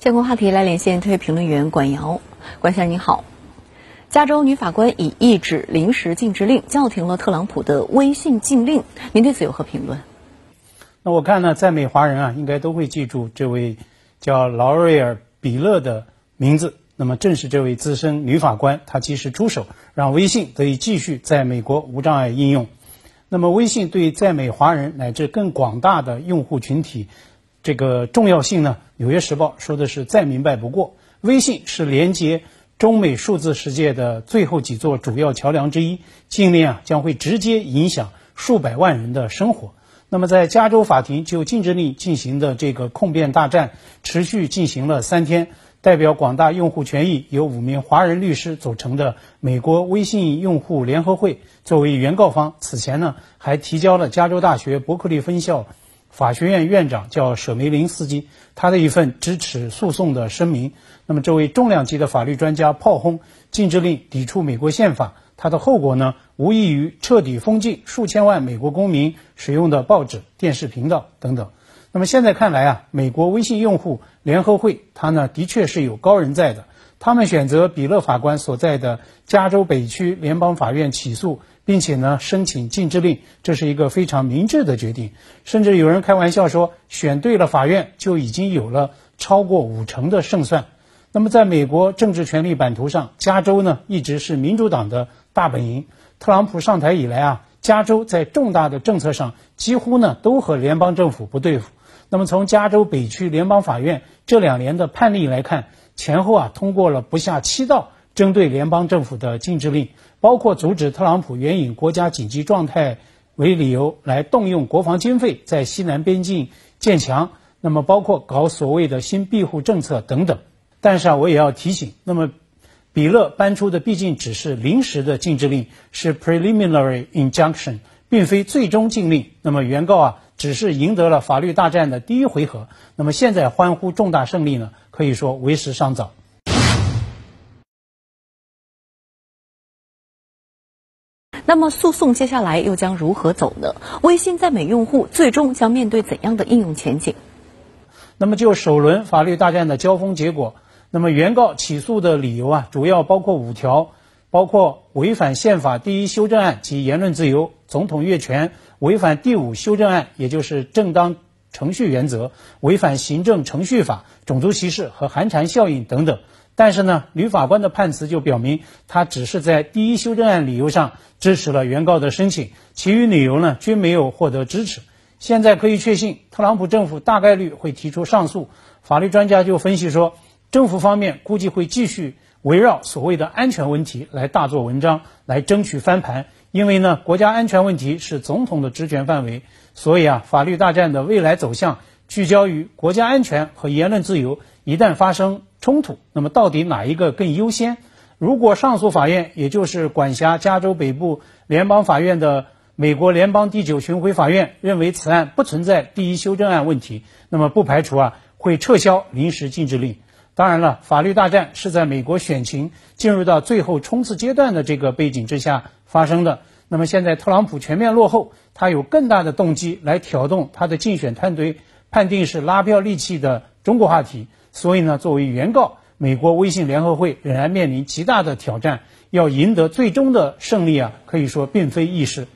相关话题来连线特约评论员管瑶，管先生您好。加州女法官以一纸临时禁制令叫停了特朗普的微信禁令，您对此有何评论？那我看呢，在美华人啊，应该都会记住这位叫劳瑞尔·比勒的名字。那么正是这位资深女法官，她及时出手，让微信得以继续在美国无障碍应用。那么微信对在美华人乃至更广大的用户群体。这个重要性呢？《纽约时报》说的是再明白不过。微信是连接中美数字世界的最后几座主要桥梁之一，禁令啊将会直接影响数百万人的生活。那么，在加州法庭就禁止令进行的这个控辩大战持续进行了三天。代表广大用户权益、由五名华人律师组成的美国微信用户联合会作为原告方，此前呢还提交了加州大学伯克利分校。法学院院长叫舍梅林斯基，他的一份支持诉讼的声明。那么，这位重量级的法律专家炮轰禁止令抵触美国宪法，它的后果呢，无异于彻底封禁数千万美国公民使用的报纸、电视频道等等。那么现在看来啊，美国微信用户联合会，它呢的确是有高人在的。他们选择比勒法官所在的加州北区联邦法院起诉。并且呢，申请禁制令，这是一个非常明智的决定。甚至有人开玩笑说，选对了法院就已经有了超过五成的胜算。那么，在美国政治权力版图上，加州呢一直是民主党的大本营。特朗普上台以来啊，加州在重大的政策上几乎呢都和联邦政府不对付。那么，从加州北区联邦法院这两年的判例来看，前后啊通过了不下七道。针对联邦政府的禁制令，包括阻止特朗普援引国家紧急状态为理由来动用国防经费在西南边境建墙，那么包括搞所谓的新庇护政策等等。但是啊，我也要提醒，那么比勒搬出的毕竟只是临时的禁制令，是 preliminary injunction，并非最终禁令。那么原告啊，只是赢得了法律大战的第一回合。那么现在欢呼重大胜利呢，可以说为时尚早。那么诉讼接下来又将如何走呢？微信在美用户最终将面对怎样的应用前景？那么就首轮法律大战的交锋结果，那么原告起诉的理由啊，主要包括五条，包括违反宪法第一修正案及言论自由、总统越权，违反第五修正案，也就是正当程序原则，违反行政程序法、种族歧视和寒蝉效应等等。但是呢，女法官的判词就表明，她只是在第一修正案理由上支持了原告的申请，其余理由呢均没有获得支持。现在可以确信，特朗普政府大概率会提出上诉。法律专家就分析说，政府方面估计会继续围绕所谓的安全问题来大做文章，来争取翻盘。因为呢，国家安全问题是总统的职权范围，所以啊，法律大战的未来走向聚焦于国家安全和言论自由。一旦发生，冲突，那么到底哪一个更优先？如果上诉法院，也就是管辖加州北部联邦法院的美国联邦第九巡回法院认为此案不存在第一修正案问题，那么不排除啊会撤销临时禁制令。当然了，法律大战是在美国选情进入到最后冲刺阶段的这个背景之下发生的。那么现在特朗普全面落后，他有更大的动机来挑动他的竞选团队，判定是拉票利器的中国话题。所以呢，作为原告，美国微信联合会仍然面临极大的挑战，要赢得最终的胜利啊，可以说并非易事。